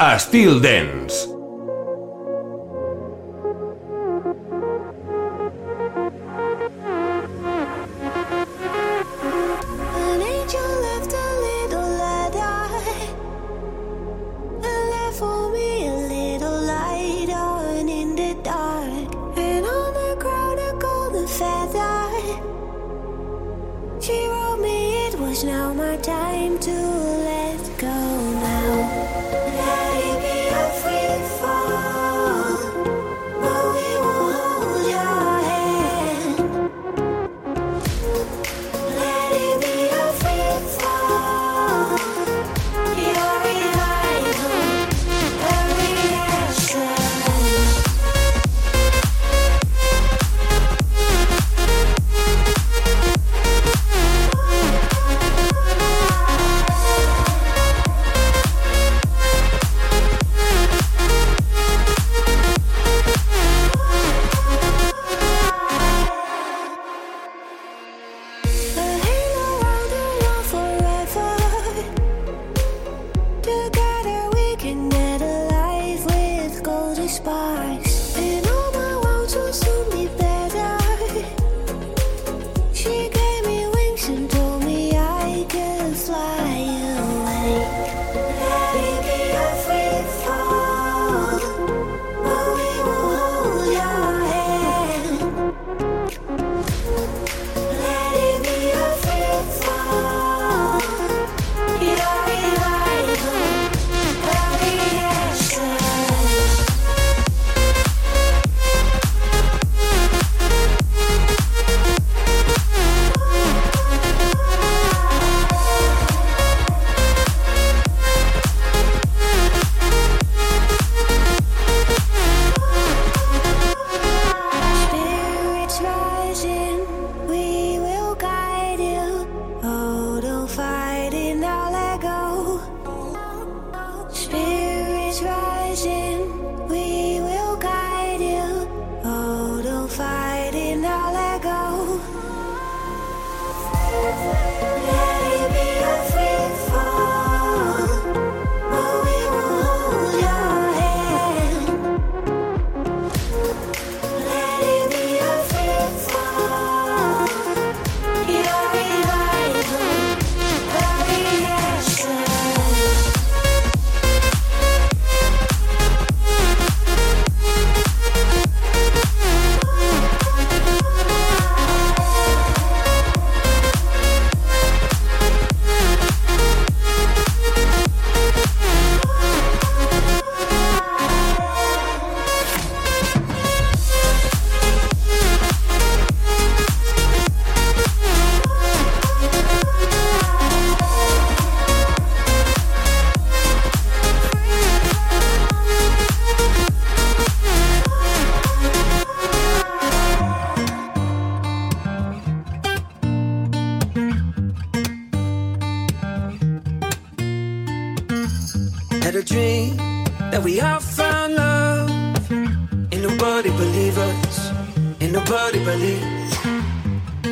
Estil Dance.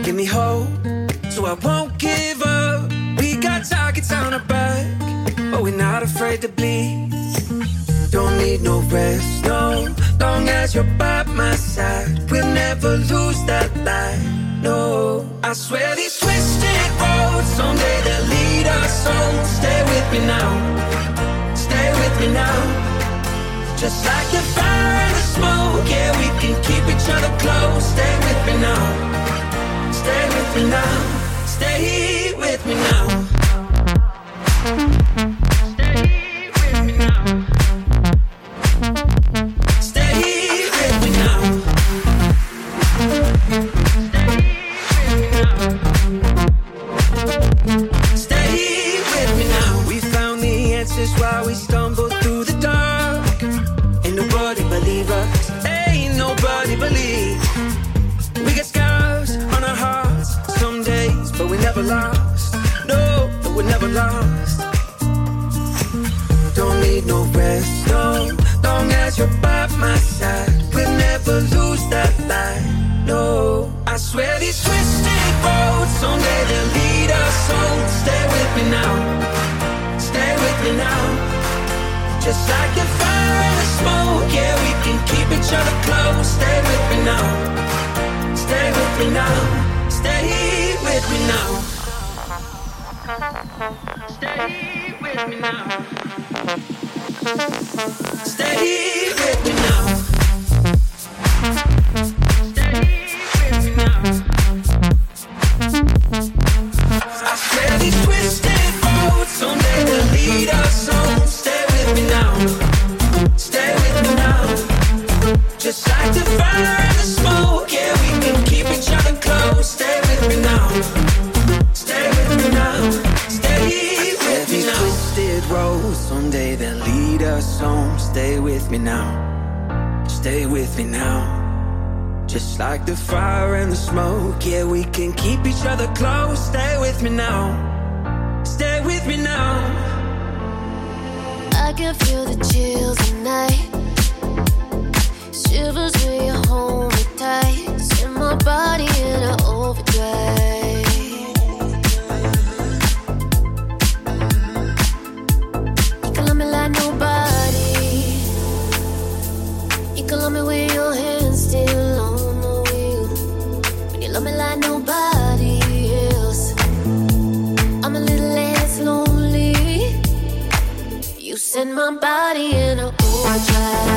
Give me hope, so I won't give up. We got targets on our back, but we're not afraid to bleed. Don't need no rest, no. Long as you're by my side, we'll never lose that light. No, I swear these twisted roads someday they'll lead us home. Stay with me now, stay with me now. Just like the fire and the smoke, yeah, we can keep each other close. Stay with me now. Stay with me now. Stay with me now. Like the fire and the smoke, yeah, we can keep each other close. Stay with me now. Shivers when you hold me tight. Set my body in an overdrive. Set my body in a overdrive.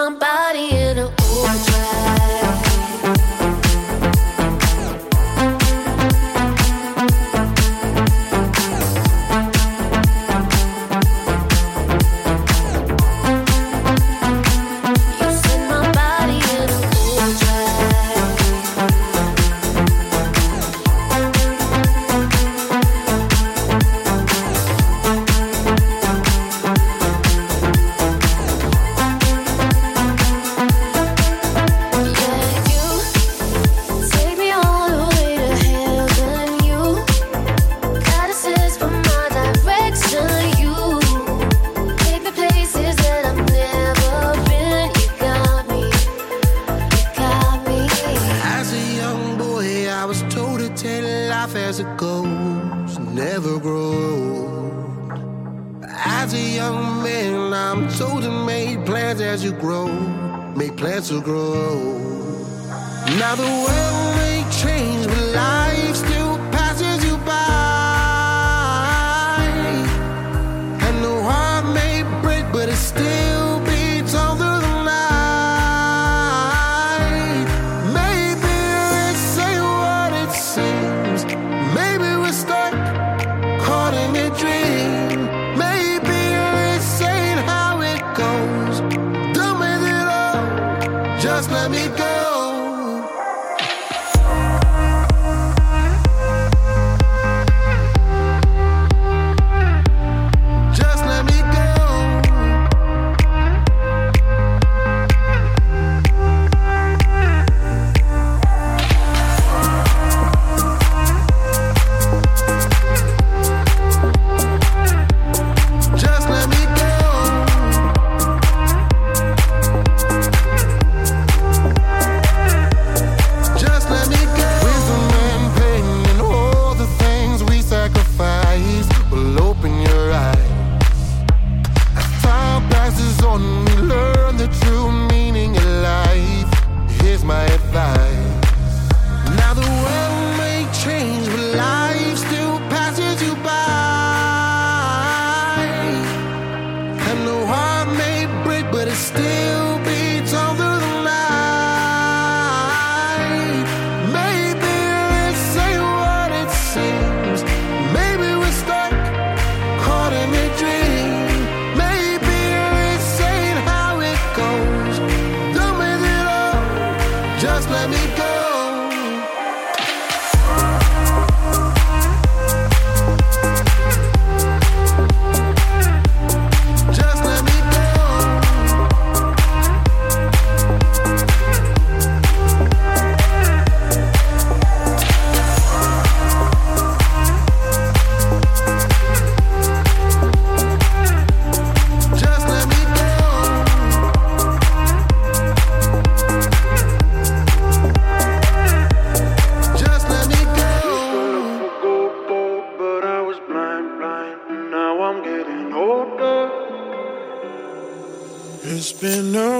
my body. Know been no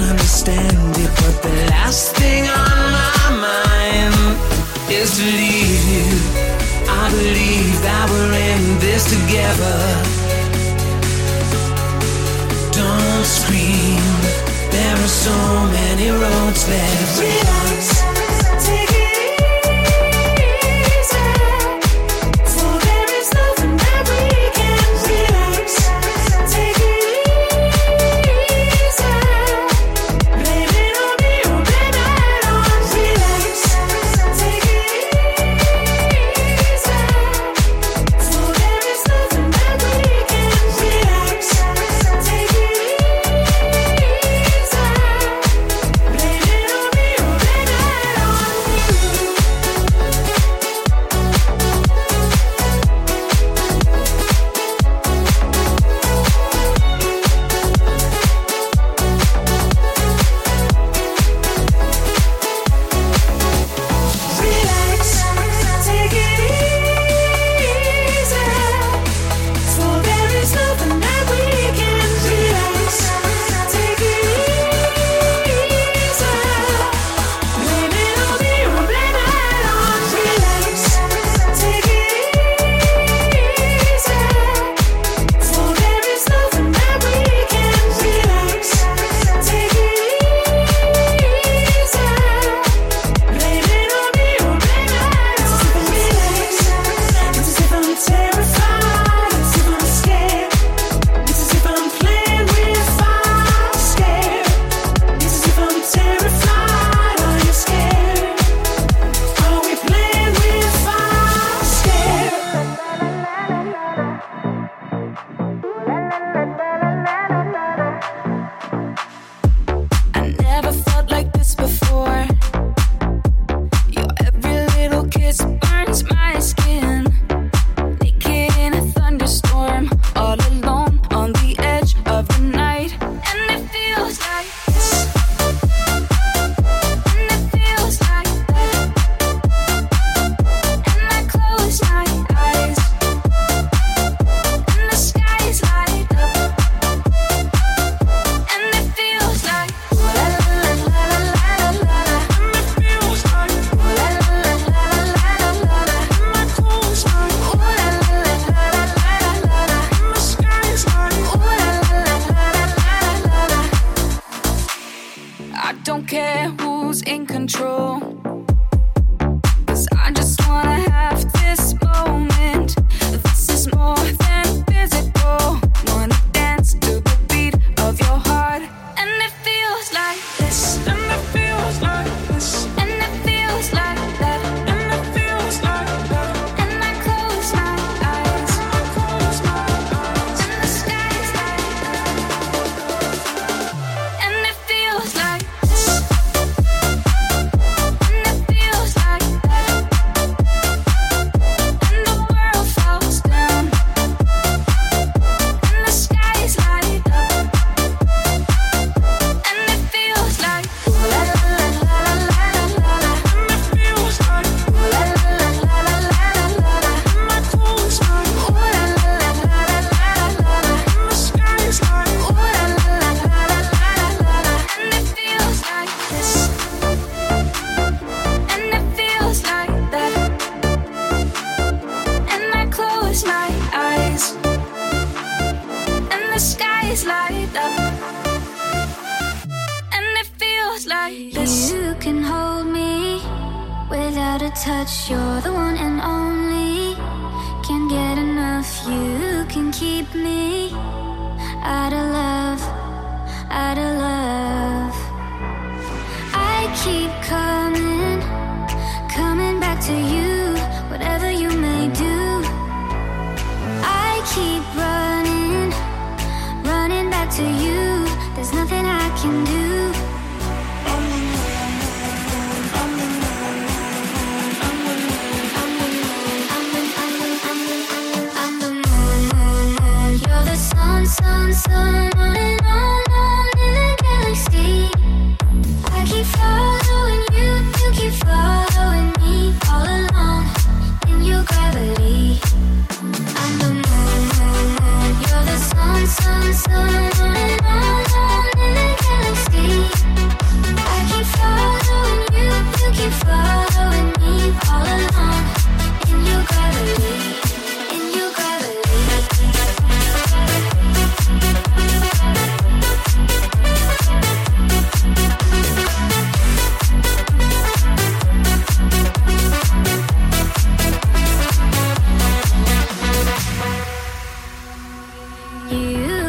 don't understand it, but the last thing on my mind is to leave you. I believe that we're in this together. Don't scream, there are so many roads left. Relax, take it.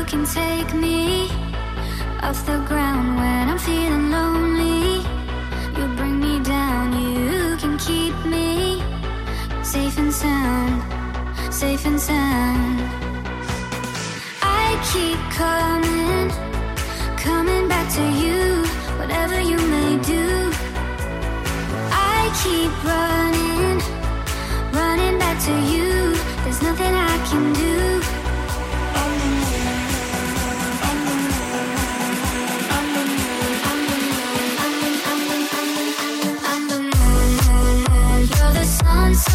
can take me off the ground when I'm feeling lonely. You bring me down, you can keep me safe and sound, safe and sound. I keep coming, coming back to you, whatever you may do. I keep running, running back to you. There's nothing I can do.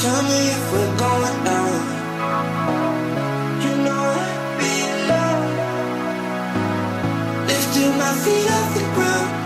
Tell me if we're going down. You know I'd be. Lifting my feet off the ground.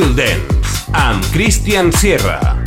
Field Dance amb Christian Sierra.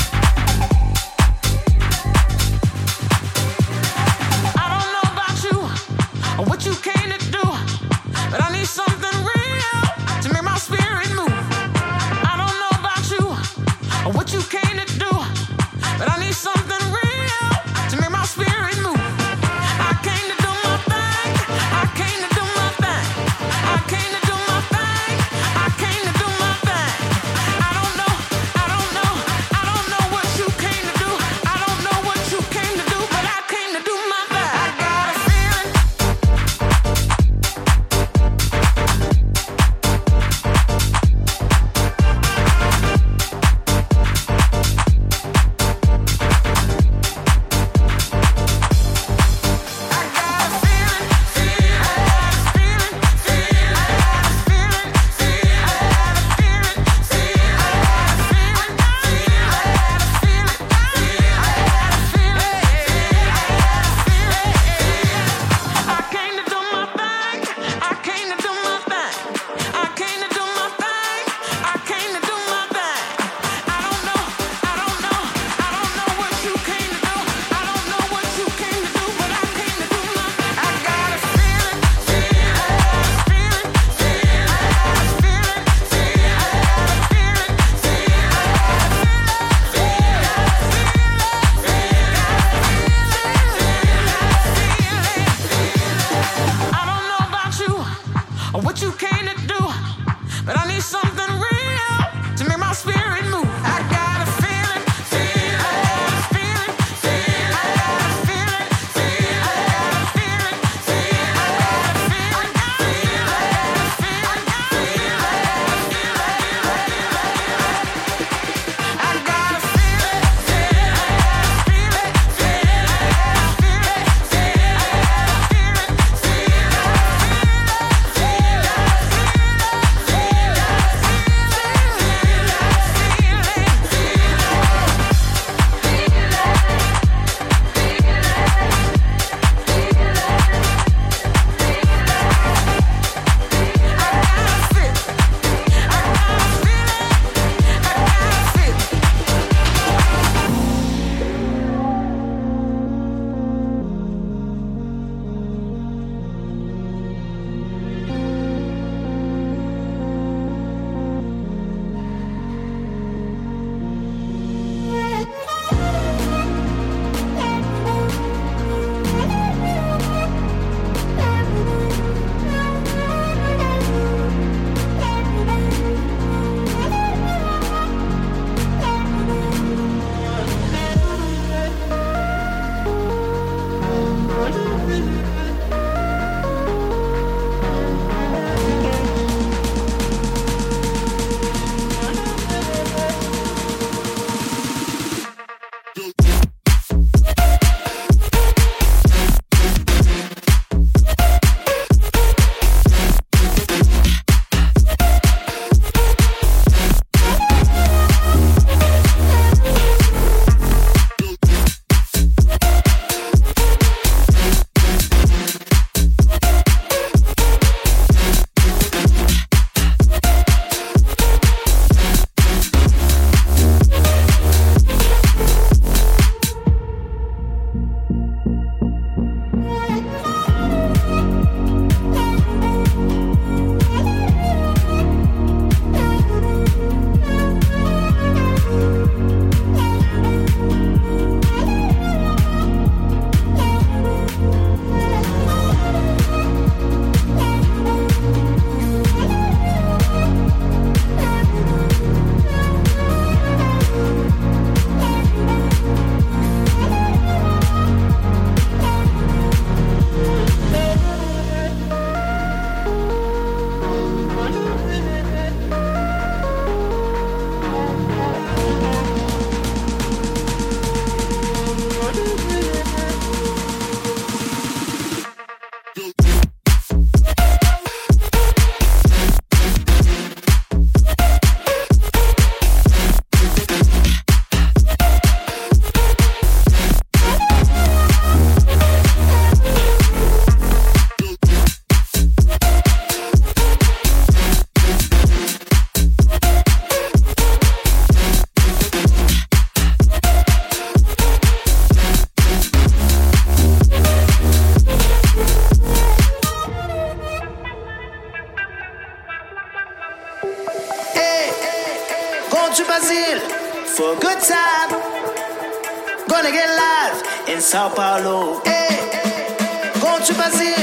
Sao Paulo. Hey, hey, hey, hey. Conte.